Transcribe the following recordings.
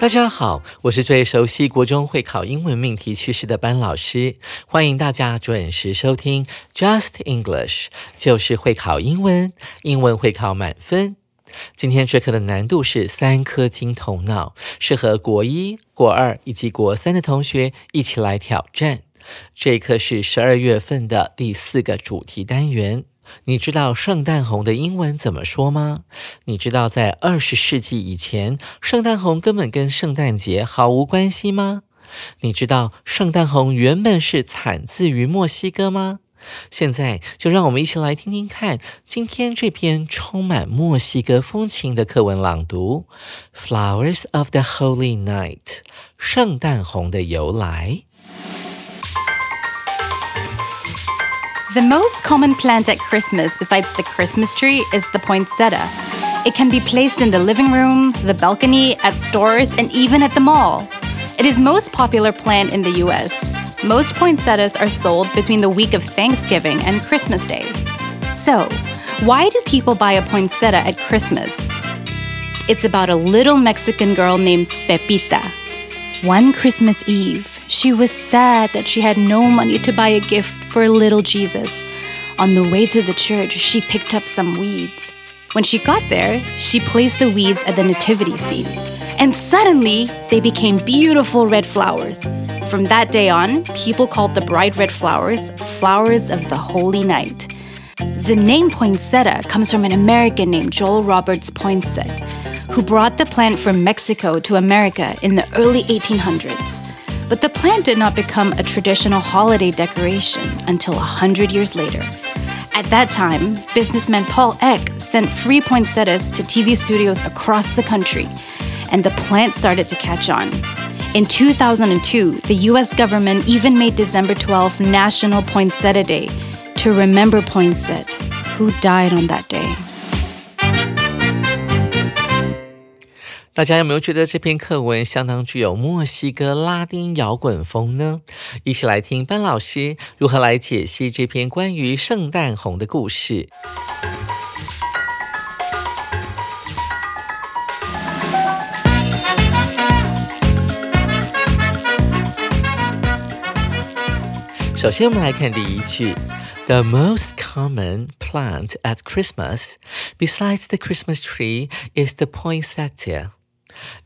大家好，我是最熟悉国中会考英文命题趋势的班老师，欢迎大家准时收听 Just English，就是会考英文，英文会考满分。今天这课的难度是三颗金头脑，适合国一、国二以及国三的同学一起来挑战。这一课是十二月份的第四个主题单元。你知道圣诞红的英文怎么说吗？你知道在二十世纪以前，圣诞红根本跟圣诞节毫无关系吗？你知道圣诞红原本是产自于墨西哥吗？现在就让我们一起来听听看今天这篇充满墨西哥风情的课文朗读《Flowers of the Holy Night》圣诞红的由来。The most common plant at Christmas, besides the Christmas tree, is the poinsettia. It can be placed in the living room, the balcony, at stores, and even at the mall. It is most popular plant in the US. Most poinsettias are sold between the week of Thanksgiving and Christmas Day. So, why do people buy a poinsettia at Christmas? It's about a little Mexican girl named Pepita. One Christmas Eve, she was sad that she had no money to buy a gift for little Jesus. On the way to the church, she picked up some weeds. When she got there, she placed the weeds at the nativity scene. And suddenly, they became beautiful red flowers. From that day on, people called the bright red flowers flowers of the holy night. The name poinsettia comes from an American named Joel Roberts Poinsett, who brought the plant from Mexico to America in the early 1800s. But the plant did not become a traditional holiday decoration until a hundred years later. At that time, businessman Paul Eck sent free poinsettias to TV studios across the country, and the plant started to catch on. In 2002, the US government even made December 12 National Poinsettia Day to remember Poinsett, who died on that day. 大家有没有觉得这篇课文相当具有墨西哥拉丁摇滚风呢？一起来听班老师如何来解析这篇关于圣诞红的故事。首先，我们来看第一句：The most common plant at Christmas, besides the Christmas tree, is the poinsettia.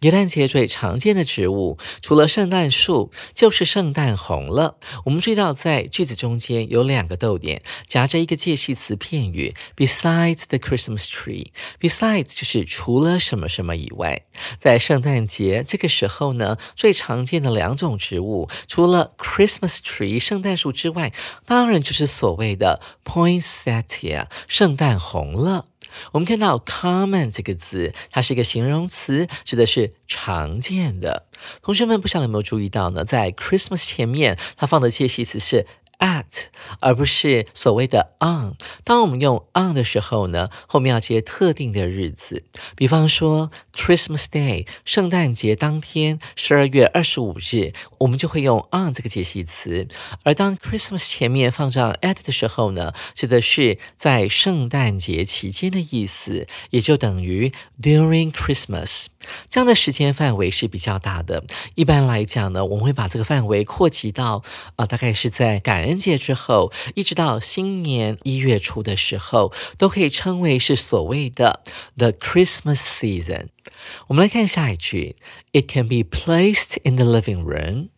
元旦节最常见的植物，除了圣诞树，就是圣诞红了。我们注意到，在句子中间有两个逗点，夹着一个介系词片语，besides the Christmas tree。besides 就是除了什么什么以外，在圣诞节这个时候呢，最常见的两种植物，除了 Christmas tree 圣诞树之外，当然就是所谓的 poinsettia 圣诞红了。我们看到 common 这个字，它是一个形容词，指的是常见的。同学们不知道有没有注意到呢？在 Christmas 前面，它放的介系词是。at，而不是所谓的 on。当我们用 on 的时候呢，后面要接特定的日子，比方说 Christmas Day，圣诞节当天，十二月二十五日，我们就会用 on 这个介系词。而当 Christmas 前面放上 at 的时候呢，指的是在圣诞节期间的意思，也就等于 during Christmas。这样的时间范围是比较大的。一般来讲呢，我们会把这个范围扩及到啊，大概是在感。恩节之后，一直到新年一月初的时候，都可以称为是所谓的 the Christmas season。我们来看下一句，It can be placed in the living room。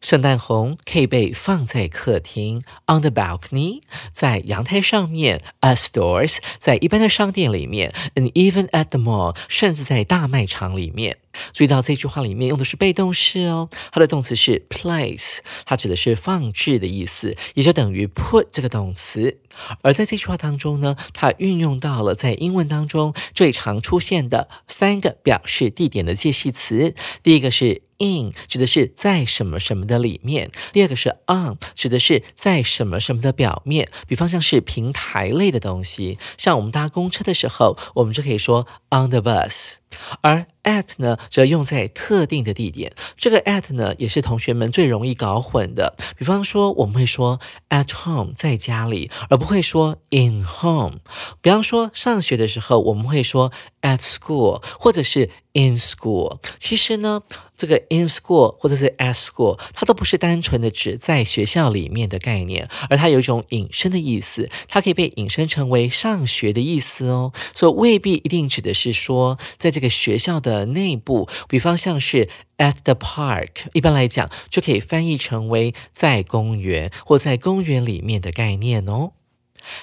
圣诞红可以被放在客厅，on the balcony，在阳台上面，at stores，在一般的商店里面，and even at the mall，甚至在大卖场里面。注意到这句话里面用的是被动式哦，它的动词是 place，它指的是放置的意思，也就等于 put 这个动词。而在这句话当中呢，它运用到了在英文当中最常出现的三个表示地点的介系词，第一个是。in 指的是在什么什么的里面，第二个是 on 指的是在什么什么的表面，比方像是平台类的东西，像我们搭公车的时候，我们就可以说 on the bus。而 at 呢，则用在特定的地点。这个 at 呢，也是同学们最容易搞混的。比方说，我们会说 at home 在家里，而不会说 in home。比方说，上学的时候，我们会说 at school 或者是 in school。其实呢，这个 in school 或者是 at school，它都不是单纯的指在学校里面的概念，而它有一种引申的意思，它可以被引申成为上学的意思哦。所以未必一定指的是说在这个学校的内部，比方像是 at the park，一般来讲就可以翻译成为在公园或在公园里面的概念哦。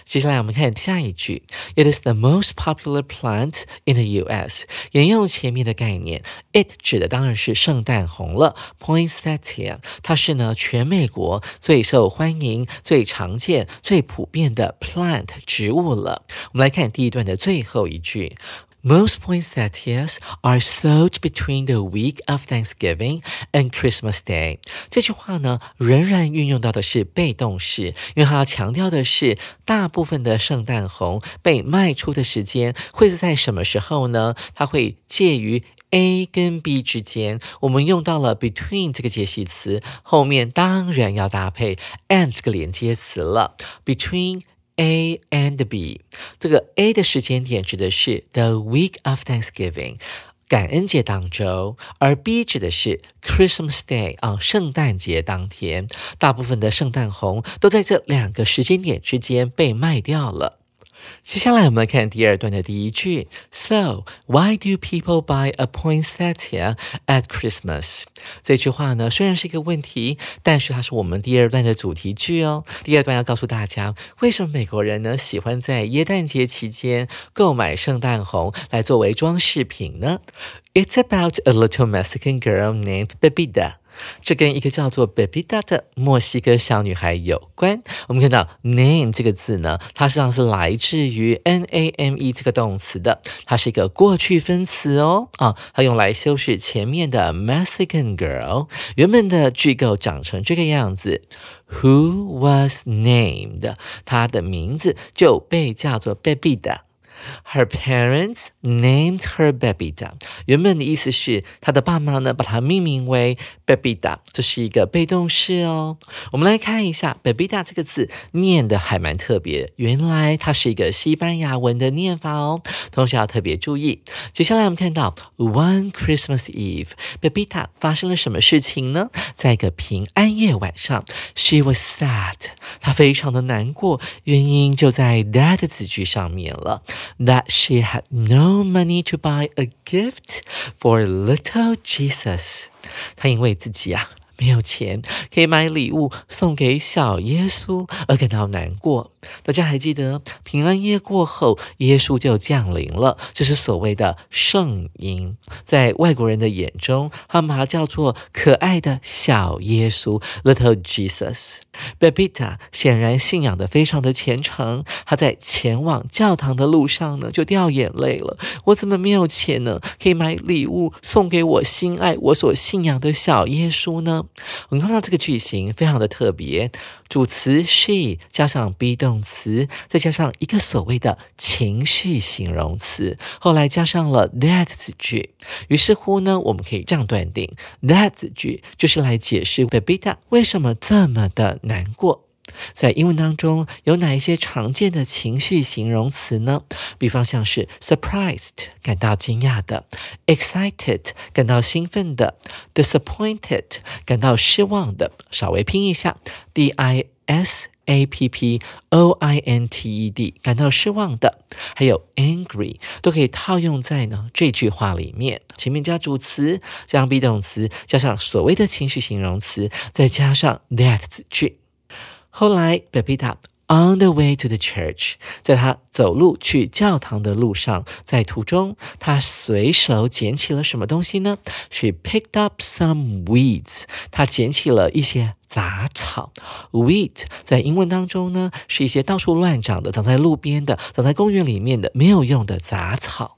接下来我们看下一句，It is the most popular plant in the U.S. 沿用前面的概念，it 指的当然是圣诞红了，poinsettia，它是呢全美国最受欢迎、最常见、最普遍的 plant 植物了。我们来看第一段的最后一句。Most poinsettias are sold between the week of Thanksgiving and Christmas Day。这句话呢，仍然运用到的是被动式，因为它要强调的是，大部分的圣诞红被卖出的时间会是在什么时候呢？它会介于 A 跟 B 之间。我们用到了 between 这个介系词，后面当然要搭配 and 这个连接词了，between。A and B，这个 A 的时间点指的是 the week of Thanksgiving，感恩节当周，而 B 指的是 Christmas Day 啊，圣诞节当天。大部分的圣诞红都在这两个时间点之间被卖掉了。接下来我们来看第二段的第一句。So why do people buy a poinsettia at Christmas？这句话呢，虽然是一个问题，但是它是我们第二段的主题句哦。第二段要告诉大家，为什么美国人呢喜欢在耶诞节期间购买圣诞红来作为装饰品呢？It's about a little Mexican girl named Bebida. 这跟一个叫做 Bebida 的墨西哥小女孩有关。我们看到 name 这个字呢，它实际上是来自于 name 这个动词的，它是一个过去分词哦啊，它用来修饰前面的 Mexican girl。原本的句构长成这个样子：Who was named？她的名字就被叫做 Bebida。Her parents named her Bebida。原本的意思是，她的爸妈呢把她命名为 Bebida，这是一个被动式哦。我们来看一下 Bebida 这个字念的还蛮特别，原来它是一个西班牙文的念法哦，同学要特别注意。接下来我们看到 One Christmas Eve，Bebida 发生了什么事情呢？在一个平安夜晚上，She was sad，她非常的难过，原因就在 that 字句上面了。that she had no money to buy a gift for little Jesus。她因为自己啊没有钱可以买礼物送给小耶稣而感到难过。 大家还记得平安夜过后，耶稣就降临了，这是所谓的圣婴。在外国人的眼中，他们把它叫做可爱的小耶稣 （Little Jesus）。Bebita 显然信仰的非常的虔诚，他在前往教堂的路上呢，就掉眼泪了。我怎么没有钱呢？可以买礼物送给我心爱、我所信仰的小耶稣呢？我们看到这个句型非常的特别，主词 she 加上 be 动动词，再加上一个所谓的情绪形容词，后来加上了 that 子句。于是乎呢，我们可以这样断定，that 子句就是来解释 Bebita 为什么这么的难过。在英文当中有哪一些常见的情绪形容词呢？比方像是 surprised 感到惊讶的，excited 感到兴奋的，disappointed 感到失望的。稍微拼一下，d i s a p p o i n t e d，感到失望的，还有 angry 都可以套用在呢这句话里面。前面加主词，加上 be 动词，加上所谓的情绪形容词，再加上 that 子句。后来 b a b i t a On the way to the church，在他走路去教堂的路上，在途中，他随手捡起了什么东西呢？She picked up some weeds。他捡起了一些杂草。Weed 在英文当中呢，是一些到处乱长的、长在路边的、长在公园里面的没有用的杂草。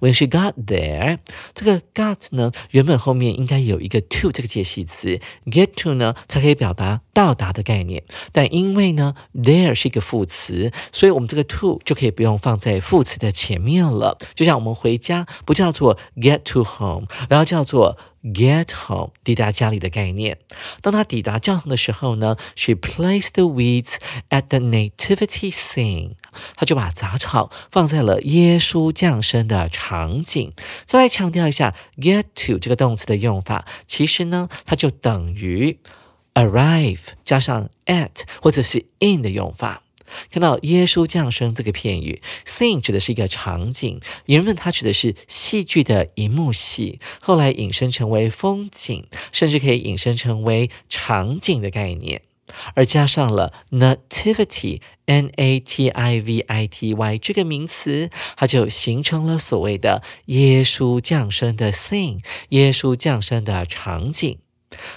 When she got there，这个 got 呢，原本后面应该有一个 to 这个介系词，get to 呢才可以表达到达的概念。但因为呢 there 是一个副词，所以我们这个 to 就可以不用放在副词的前面了。就像我们回家不叫做 get to home，然后叫做 get home，抵达家里的概念。当他抵达教堂的时候呢，she placed the weeds at the nativity scene，他就把杂草放在了耶稣降生的场景。再来强调一下，get to 这个动词的用法，其实呢，它就等于 arrive 加上 at 或者是 in 的用法。看到耶稣降生这个片语，scene 指的是一个场景，原本它指的是戏剧的一幕戏，后来引申成为风景，甚至可以引申成为场景的概念，而加上了 nativity，n a t i v i t y 这个名词，它就形成了所谓的耶稣降生的 scene，耶稣降生的场景。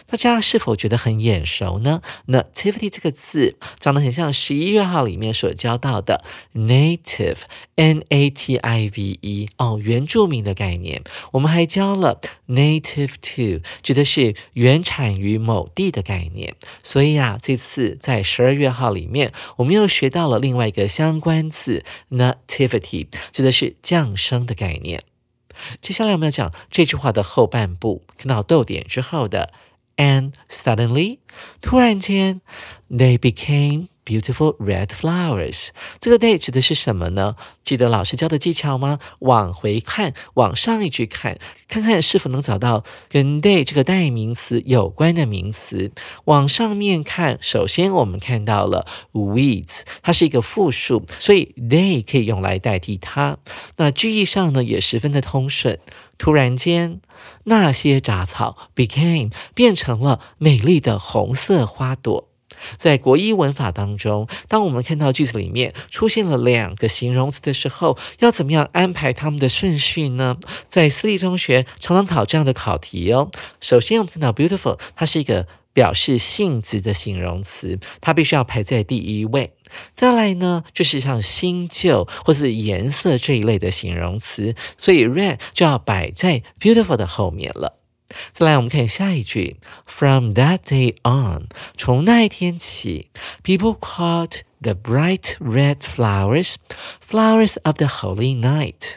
大家是否觉得很眼熟呢？Nativity 这个字长得很像十一月号里面所教到的 native，n a t i v e 哦，原住民的概念。我们还教了 native to，指的是原产于某地的概念。所以啊，这次在十二月号里面，我们又学到了另外一个相关字 nativity，指的是降生的概念。接下来我们要讲这句话的后半部，看到逗点之后的 and suddenly，突然间，they became beautiful red flowers。这个 they 指的是什么呢？记得老师教的技巧吗？往回看，往上一句看，看看是否能找到跟 they 这个代名词有关的名词。往上面看，首先我们看到了 weeds，它是一个复数，所以 they 可以用来代替它。那句意上呢，也十分的通顺。突然间，那些杂草 became 变成了美丽的红色花朵。在国一文法当中，当我们看到句子里面出现了两个形容词的时候，要怎么样安排它们的顺序呢？在私立中学常常考这样的考题哦。首先，我们看到 beautiful，它是一个表示性质的形容词，它必须要排在第一位。再来呢，就是像新旧或是颜色这一类的形容词，所以 red 就要摆在 beautiful 的后面了。再来，我们看下一句，From that day on，从那一天起，people called the bright red flowers flowers of the holy night。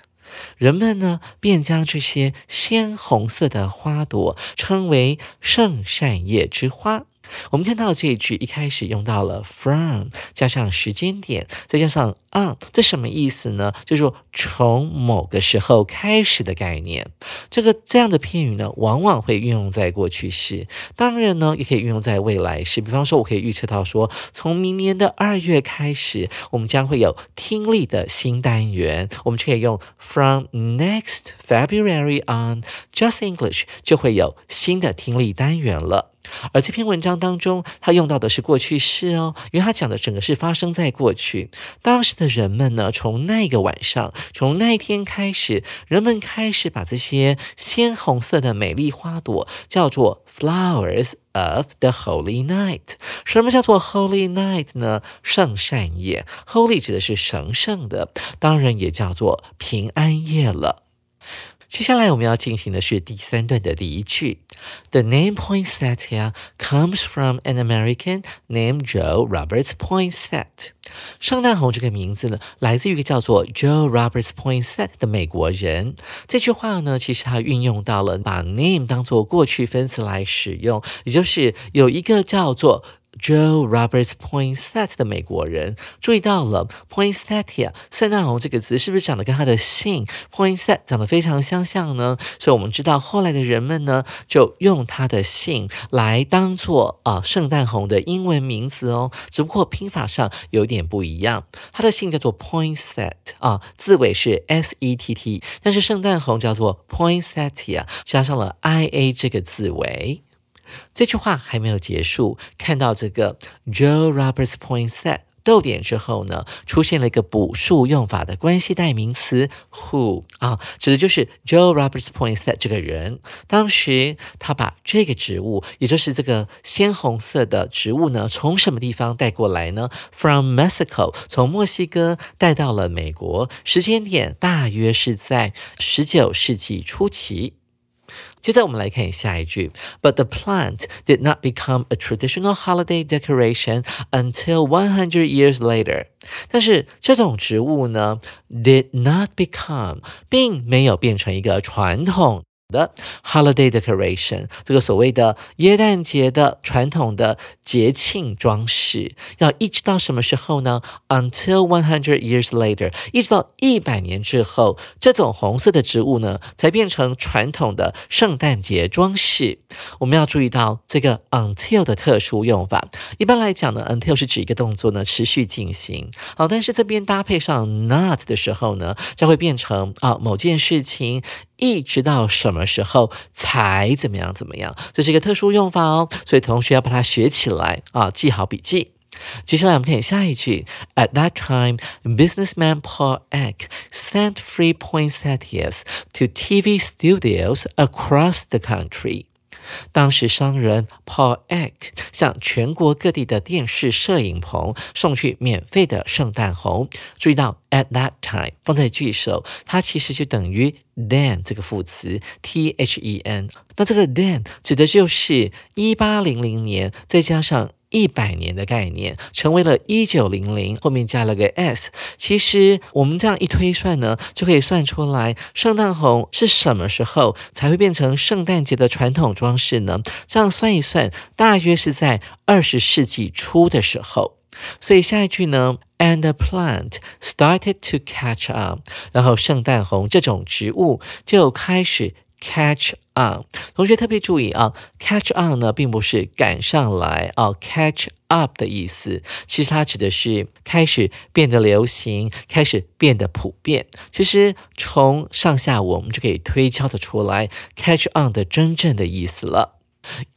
人们呢，便将这些鲜红色的花朵称为圣善夜之花。我们看到这一句一开始用到了 from，加上时间点，再加上 on，这什么意思呢？就是说从某个时候开始的概念。这个这样的片语呢，往往会运用在过去式，当然呢，也可以运用在未来式。比方说，我可以预测到说，从明年的二月开始，我们将会有听力的新单元，我们就可以用 from next February on，Just English 就会有新的听力单元了。而这篇文章当中，他用到的是过去式哦，因为他讲的整个是发生在过去。当时的人们呢，从那个晚上，从那一天开始，人们开始把这些鲜红色的美丽花朵叫做 flowers of the holy night。什么叫做 holy night 呢？圣善夜，holy 指的是神圣的，当然也叫做平安夜了。接下来我们要进行的是第三段的第一句。The name poinsettia comes from an American named Joe Roberts Poinsett。圣诞红这个名字呢，来自于一个叫做 Joe Roberts Poinsett 的美国人。这句话呢，其实它运用到了把 name 当做过去分词来使用，也就是有一个叫做 Joe Roberts Poinsett 的美国人注意到了 Poinsettia 圣诞红这个词是不是长得跟他的姓 Poinsett 长得非常相像呢？所以我们知道后来的人们呢就用他的姓来当做啊圣诞红的英文名字哦，只不过拼法上有点不一样。他的姓叫做 Poinsett 啊，字尾是 S E T T，但是圣诞红叫做 Poinsettia，加上了 I A 这个字尾。这句话还没有结束，看到这个 Joe Roberts Poinsett 逗点之后呢，出现了一个补数用法的关系代名词 who 啊，指的就是 Joe Roberts Poinsett 这个人。当时他把这个植物，也就是这个鲜红色的植物呢，从什么地方带过来呢？From Mexico，从墨西哥带到了美国，时间点大约是在十九世纪初期。接着我们来看下一句，But the plant did not become a traditional holiday decoration until 100 years later。但是这种植物呢，did not become，并没有变成一个传统。 的 holiday decoration，这个所谓的耶诞节的传统的节庆装饰，要一直到什么时候呢？Until one hundred years later，一直到一百年之后，这种红色的植物呢，才变成传统的圣诞节装饰。我们要注意到这个 until 的特殊用法。一般来讲呢，until 是指一个动作呢持续进行，好，但是这边搭配上 not 的时候呢，将会变成啊某件事情。一直到什么时候才怎么样怎么样？这是一个特殊用法哦，所以同学要把它学起来啊，记好笔记。接下来我们看下一句：At that time, businessman Paul Eck sent free poinsettias to TV studios across the country. 当时商人 Paul Eck 向全国各地的电视摄影棚送去免费的圣诞红。注意到 at that time 放在句首，它其实就等于 then 这个副词 t h e n。那这个 then 指的就是一八零零年，再加上。一百年的概念成为了一九零零，后面加了个 s。其实我们这样一推算呢，就可以算出来圣诞红是什么时候才会变成圣诞节的传统装饰呢？这样算一算，大约是在二十世纪初的时候。所以下一句呢，and the plant started to catch up，然后圣诞红这种植物就开始。Catch on，同学特别注意啊，catch on 呢并不是赶上来啊，catch up 的意思，其实它指的是开始变得流行，开始变得普遍。其实从上下文我们就可以推敲得出来，catch on 的真正的意思了。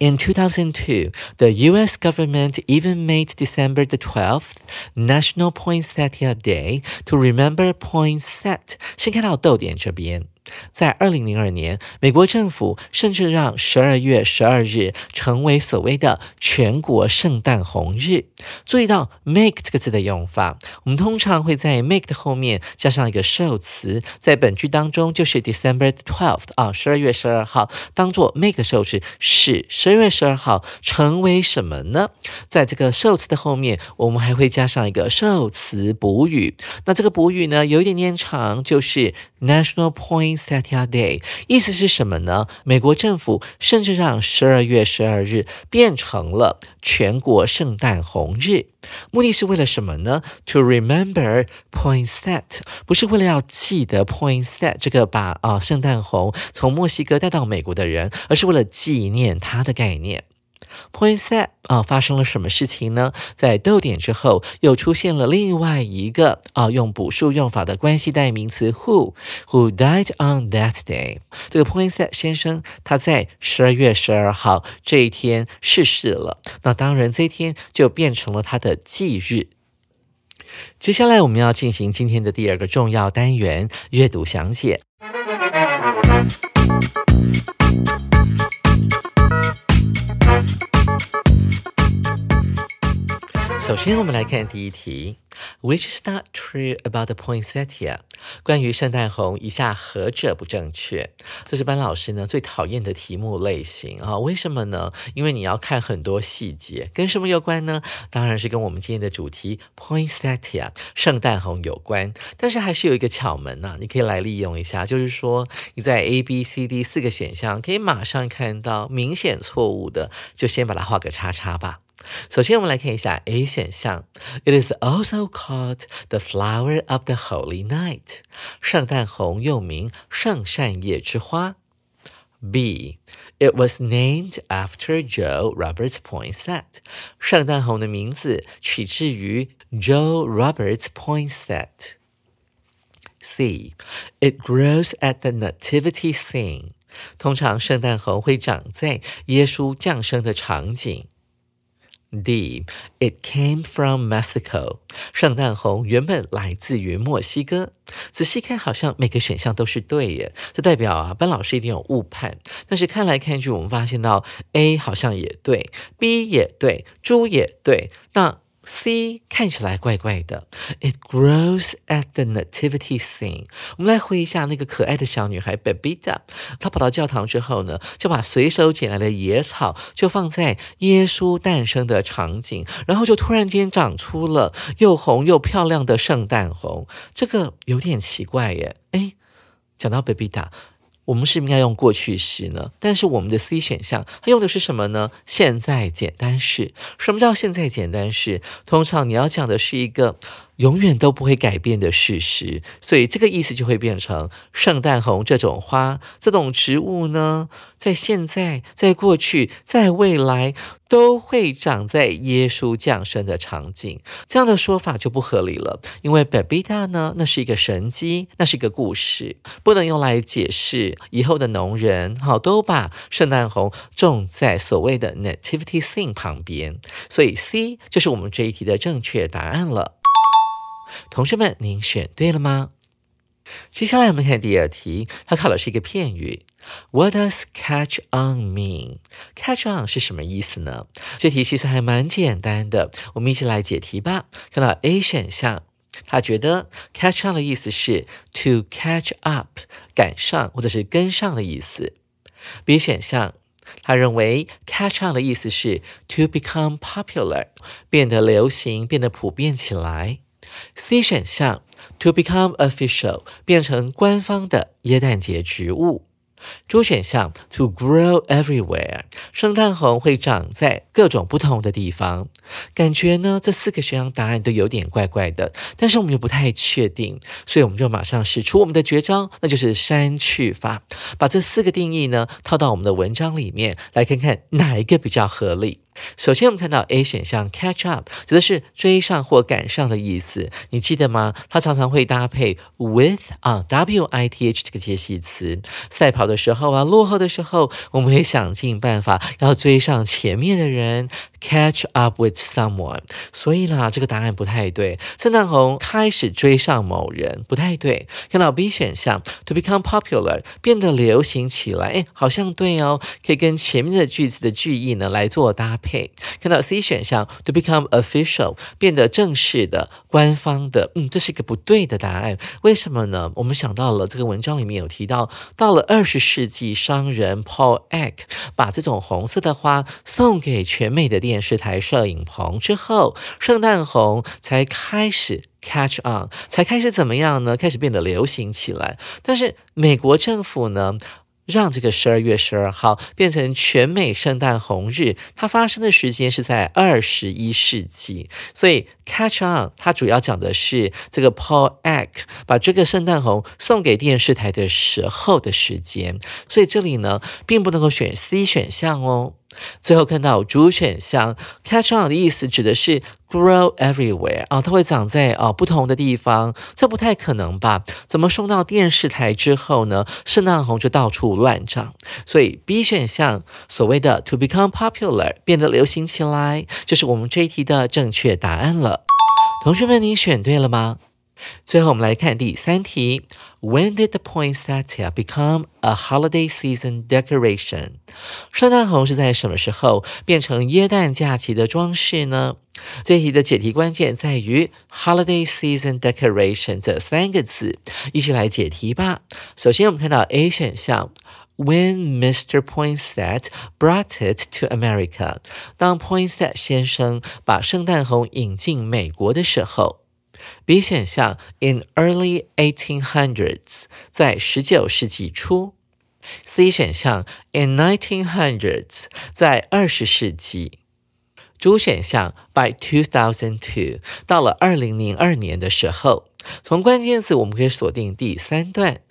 In 2002, the U.S. government even made December the 12th National Poinsettia Day to remember poinsettia。先看到逗点这边。 在二零零二年，美国政府甚至让十二月十二日成为所谓的全国圣诞红日。注意到 make 这个字的用法，我们通常会在 make 的后面加上一个受词，在本句当中就是 December twelfth 啊，十二月十二号，当做 make 的受词，使十二月十二号成为什么呢？在这个受词的后面，我们还会加上一个受词补语。那这个补语呢，有一点点长，就是 National Point。Setia Day 意思是什么呢？美国政府甚至让十二月十二日变成了全国圣诞红日，目的是为了什么呢？To remember Point Set 不是为了要记得 Point Set 这个把啊圣诞红从墨西哥带到美国的人，而是为了纪念他的概念。Point set 啊，发生了什么事情呢？在逗点之后，又出现了另外一个啊，用补数用法的关系代名词 who，who died on that day。这个 Point set 先生他在十二月十二号这一天逝世了。那当然，这一天就变成了他的忌日。接下来我们要进行今天的第二个重要单元——阅读详解。首先，我们来看第一题，Which is not true about the poinsettia？关于圣诞红，以下何者不正确？这是班老师呢最讨厌的题目类型啊！为什么呢？因为你要看很多细节，跟什么有关呢？当然是跟我们今天的主题 poinsettia 圣诞红有关。但是还是有一个巧门呐，你可以来利用一下，就是说你在 A、B、C、D 四个选项，可以马上看到明显错误的，就先把它画个叉叉吧。首先，我们来看一下 A 选项，It is also called the flower of the holy night。圣诞红又名圣善夜之花。B. It was named after Joe Roberts Poinsett。圣诞红的名字取自于 Joe Roberts Poinsett。C. It grows at the nativity scene。通常圣诞红会长在耶稣降生的场景。 D. It came from Mexico. 圣诞红原本来自于墨西哥。仔细看，好像每个选项都是对耶，这代表啊，班老师一定有误判。但是看来看去，我们发现到 A 好像也对，B 也对，猪也对，那。C 看起来怪怪的。It grows at the nativity scene。我们来回忆一下那个可爱的小女孩 Babita，她跑到教堂之后呢，就把随手捡来的野草就放在耶稣诞生的场景，然后就突然间长出了又红又漂亮的圣诞红。这个有点奇怪耶。哎，讲到 Babita。我们是不是应该用过去式呢？但是我们的 C 选项它用的是什么呢？现在简单式。什么叫现在简单式？通常你要讲的是一个。永远都不会改变的事实，所以这个意思就会变成圣诞红这种花、这种植物呢，在现在、在过去、在未来都会长在耶稣降生的场景。这样的说法就不合理了，因为 Babita 呢，那是一个神机，那是一个故事，不能用来解释以后的农人好都把圣诞红种在所谓的 Nativity Scene 旁边。所以 C 就是我们这一题的正确答案了。同学们，您选对了吗？接下来我们看第二题，它考的是一个片语。What does catch on mean? Catch on 是什么意思呢？这题其实还蛮简单的，我们一起来解题吧。看到 A 选项，他觉得 catch on 的意思是 to catch up，赶上或者是跟上的意思。B 选项，他认为 catch on 的意思是 to become popular，变得流行，变得普遍起来。C 选项，to become official，变成官方的耶诞节植物。D 选项，to grow everywhere，圣诞红会长在各种不同的地方。感觉呢，这四个选项答案都有点怪怪的，但是我们又不太确定，所以我们就马上使出我们的绝招，那就是删去法，把这四个定义呢套到我们的文章里面，来看看哪一个比较合理。首先，我们看到 A 选项 catch up 指的是追上或赶上的意思，你记得吗？它常常会搭配 with 啊 w i t h 这个介系词。赛跑的时候啊，落后的时候，我们会想尽办法要追上前面的人。Catch up with someone，所以啦，这个答案不太对。圣诞红开始追上某人，不太对。看到 B 选项，to become popular，变得流行起来，哎，好像对哦，可以跟前面的句子的句意呢来做搭配。看到 C 选项，to become official，变得正式的、官方的，嗯，这是一个不对的答案。为什么呢？我们想到了这个文章里面有提到，到了二十世纪，商人 Paul Eck 把这种红色的花送给全美的。电视台摄影棚之后，圣诞红才开始 catch on，才开始怎么样呢？开始变得流行起来。但是美国政府呢，让这个十二月十二号变成全美圣诞红日，它发生的时间是在二十一世纪。所以 catch on 它主要讲的是这个 Paul Eck 把这个圣诞红送给电视台的时候的时间。所以这里呢，并不能够选 C 选项哦。最后看到主选项，catch on 的意思指的是 grow everywhere 啊，它会长在啊不同的地方，这不太可能吧？怎么送到电视台之后呢？圣诞红就到处乱长，所以 B 选项所谓的 to become popular 变得流行起来，就是我们这一题的正确答案了。同学们，你选对了吗？最后我们来看第三题。When did the poinsettia become a holiday season decoration？圣诞红是在什么时候变成耶诞假期的装饰呢？这题的解题关键在于 holiday season decoration 这三个字，一起来解题吧。首先我们看到 A 选项，When Mr. poinset brought it to America，当 poinset 先生把圣诞红引进美国的时候。B 选项，in early 1800s，在十九世纪初。C 选项，in 1900s，在二十世纪。主选项 by 2002，到了二零零二年的时候，从关键词我们可以锁定第三段。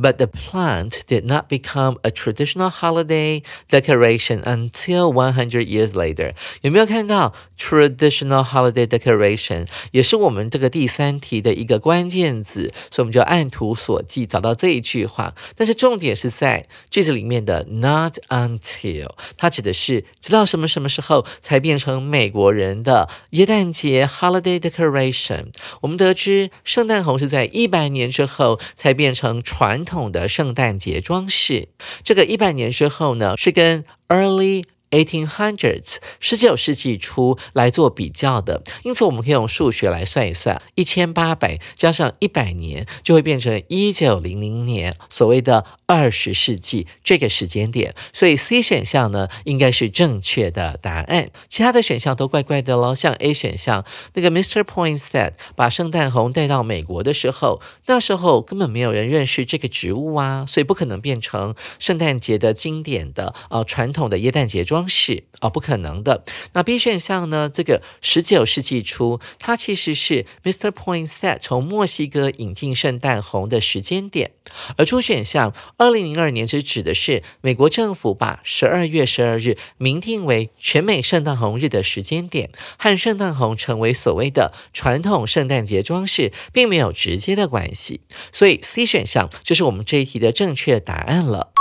But the plant did not become a traditional holiday decoration until 100 years later。有没有看到 traditional holiday decoration 也是我们这个第三题的一个关键字？所以我们就按图索骥找到这一句话。但是重点是在句子里面的 not until，它指的是直到什么什么时候才变成美国人的耶诞节 holiday decoration。我们得知圣诞红是在一百年之后才变成传。 统的圣诞节装饰，这个一百年之后呢，是跟 early。Eighteen hundreds，十九世纪初来做比较的，因此我们可以用数学来算一算，一千八百加上一百年就会变成一九零零年，所谓的二十世纪这个时间点。所以 C 选项呢应该是正确的答案，其他的选项都怪怪的喽。像 A 选项，那个 Mr. Poinsett 把圣诞红带到美国的时候，那时候根本没有人认识这个植物啊，所以不可能变成圣诞节的经典的呃传统的耶诞节装。是哦，不可能的。那 B 选项呢？这个十九世纪初，它其实是 Mr. Poinset 从墨西哥引进圣诞红的时间点。而初选项二零零二年只指的是美国政府把十二月十二日明定为全美圣诞红日的时间点，和圣诞红成为所谓的传统圣诞节装饰，并没有直接的关系。所以 C 选项就是我们这一题的正确答案了。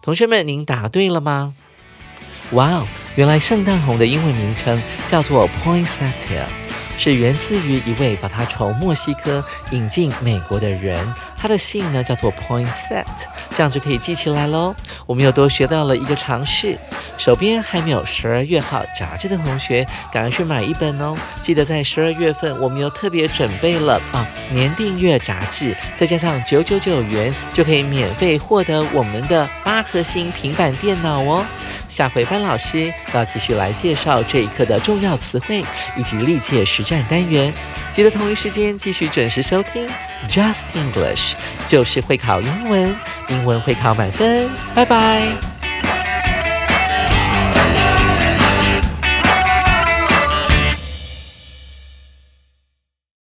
同学们，您答对了吗？哇哦，原来圣诞红的英文名称叫做 Poinsettia，是源自于一位把它从墨西哥引进美国的人。他的姓呢叫做 Poinsett，这样就可以记起来喽。我们又多学到了一个常识。手边还没有十二月号杂志的同学，赶快去买一本哦！记得在十二月份，我们又特别准备了啊年订阅杂志，再加上九九九元就可以免费获得我们的八核心平板电脑哦。下回班老师要继续来介绍这一课的重要词汇以及历届实战单元，记得同一时间继续准时收听。Just English 就是会考英文，英文会考满分。拜拜。